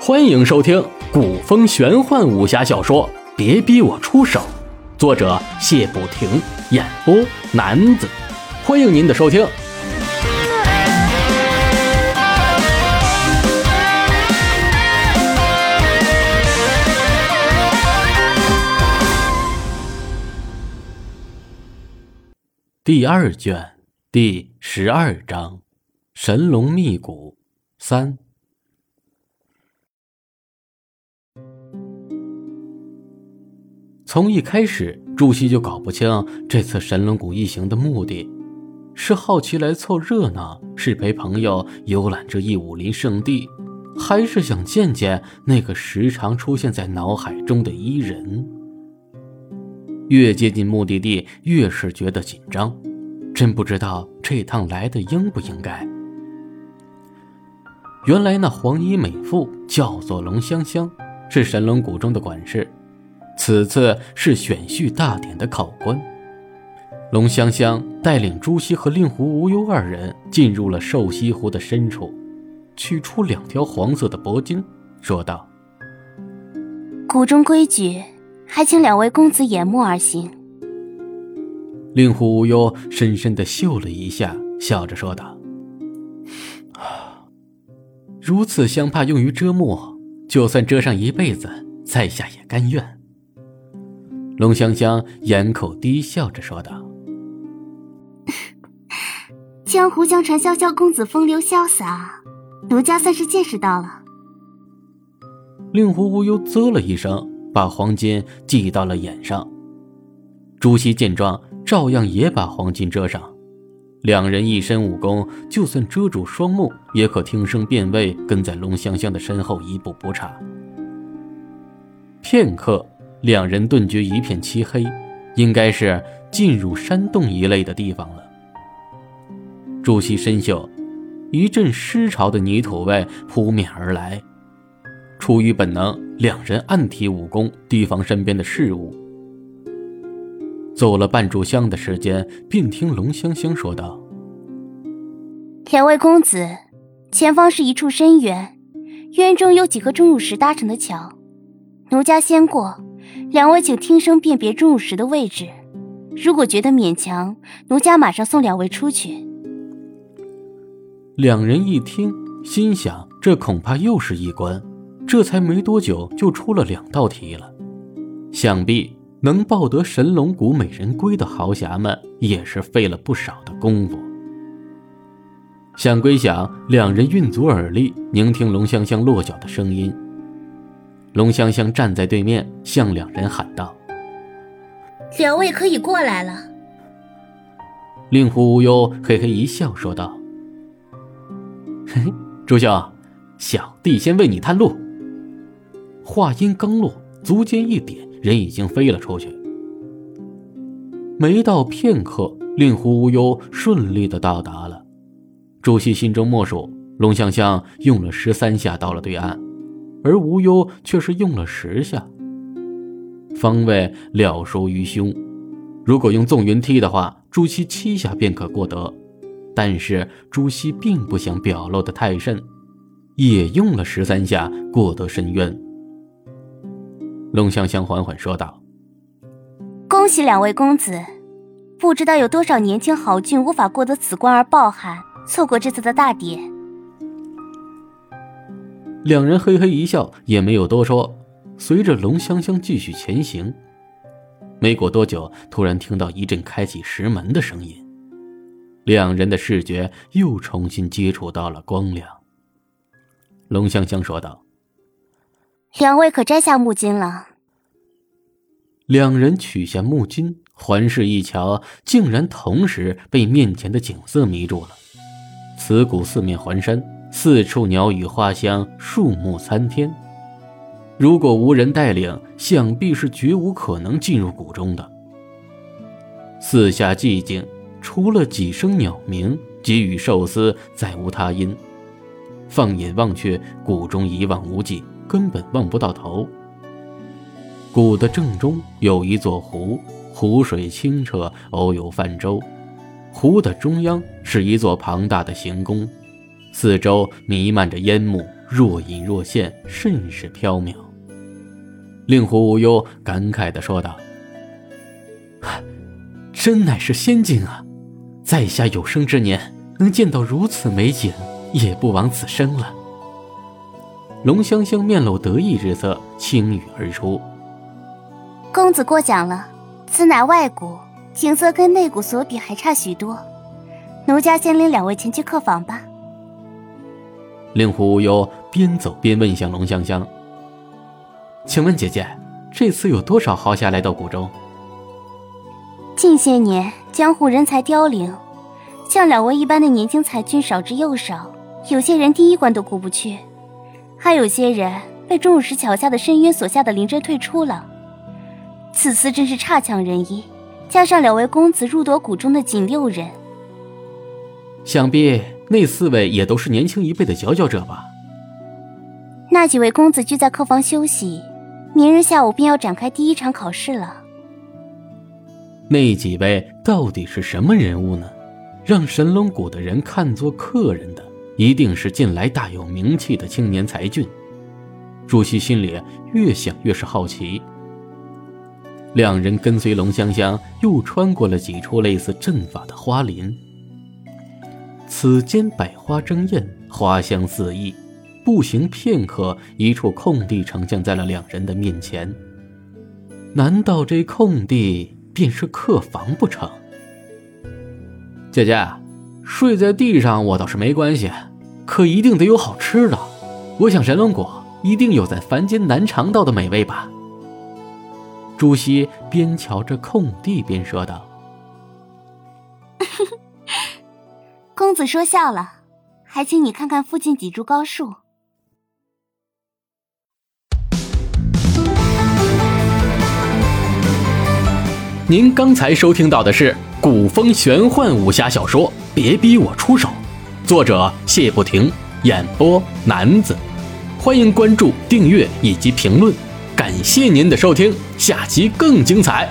欢迎收听古风玄幻武侠小说《别逼我出手》，作者谢不停，演播男子。欢迎您的收听。第二卷第十二章：神龙秘谷三。从一开始，朱熹就搞不清这次神龙谷一行的目的，是好奇来凑热闹，是陪朋友游览这一武林圣地，还是想见见那个时常出现在脑海中的伊人。越接近目的地，越是觉得紧张，真不知道这趟来的应不应该。原来那黄衣美妇叫做龙香香，是神龙谷中的管事，此次是选婿大典的考官。龙香香带领朱熹和令狐无忧二人进入了瘦西湖的深处，取出两条黄色的脖巾，说道：“谷中规矩。”还请两位公子掩目而行。令狐无忧深深的嗅了一下，笑着说道：“如此香帕用于遮目，就算遮上一辈子，在下也甘愿。”龙香香掩口低笑着说道：“ 江湖相传潇潇公子风流潇洒，奴家算是见识到了。”令狐无忧啧了一声。把黄金系到了眼上，朱熹见状，照样也把黄金遮上。两人一身武功，就算遮住双目，也可听声辨位，跟在龙香香的身后一步不差。片刻，两人顿觉一片漆黑，应该是进入山洞一类的地方了。朱熹深嗅，一阵湿潮的泥土味扑面而来。出于本能，两人暗提武功，提防身边的事物。走了半炷香的时间，便听龙香香说道：“两位公子，前方是一处深渊，渊中有几颗钟乳石搭成的桥，奴家先过，两位请听声辨别钟乳石的位置。如果觉得勉强，奴家马上送两位出去。”两人一听，心想：这恐怕又是一关。这才没多久，就出了两道题了。想必能抱得神龙谷美人归的豪侠们，也是费了不少的功夫。想归想，两人运足耳力，聆听龙香香落脚的声音。龙香香站在对面，向两人喊道：“两位可以过来了。”令狐无忧嘿嘿一笑，说道：“嘿嘿，朱兄，小弟先为你探路。”话音刚落，足尖一点，人已经飞了出去。没到片刻，令狐无忧顺利的到达了。朱熹心中默数，龙香香用了十三下到了对岸，而无忧却是用了十下。方位了熟于胸，如果用纵云梯的话，朱熹七下便可过得。但是朱熹并不想表露的太甚，也用了十三下过得深渊。龙香香缓缓说道：“恭喜两位公子，不知道有多少年轻豪俊无法过得此关而抱憾，错过这次的大典。”两人嘿嘿一笑，也没有多说，随着龙香香继续前行。没过多久，突然听到一阵开启石门的声音，两人的视觉又重新接触到了光亮。龙香香说道。两位可摘下木巾了。两人取下木巾，环视一瞧，竟然同时被面前的景色迷住了。此谷四面环山，四处鸟语花香，树木参天。如果无人带领，想必是绝无可能进入谷中的。四下寂静，除了几声鸟鸣，给予寿司，再无他音。放眼望去，谷中一望无际。根本望不到头。谷的正中有一座湖，湖水清澈，偶有泛舟。湖的中央是一座庞大的行宫，四周弥漫着烟幕，若隐若现，甚是飘渺。令狐无忧感慨地说道：“真乃是仙境啊！在下有生之年能见到如此美景，也不枉此生了。”龙香香面露得意之色，轻语而出：“公子过奖了，此乃外谷，景色跟内谷所比还差许多。奴家先领两位前去客房吧。”令狐无忧边走边问向龙香香：“请问姐姐，这次有多少豪侠来到谷中？”近些年江湖人才凋零，像两位一般的年轻才俊少之又少，有些人第一关都过不去，还有些人被钟乳石桥下的深渊所吓得临阵退出了。此次真是差强人意，加上两位公子入夺谷中的仅六人，想必。那四位也都是年轻一辈的佼佼者吧？那几位公子聚在客房休息，明日下午便要展开第一场考试了。那几位到底是什么人物呢？让神龙谷的人看作客人的，一定是近来大有名气的青年才俊。朱熹心里越想越是好奇。两人跟随龙香香，又穿过了几处类似阵法的花林。此间百花争艳，花香四溢。步行片刻，一处空地呈现在了两人的面前。难道这空地便是客房不成？姐姐，睡在地上我倒是没关系，可一定得有好吃的。我想神龙果一定有在凡间难尝到的美味吧。朱熹边瞧着空地边说道。公子说笑了，还请你看看附近几株高树。您刚才收听到的是古风玄幻武侠小说《别逼我出手》，作者谢不停，演播男子。欢迎关注、订阅以及评论，感谢您的收听，下集更精彩。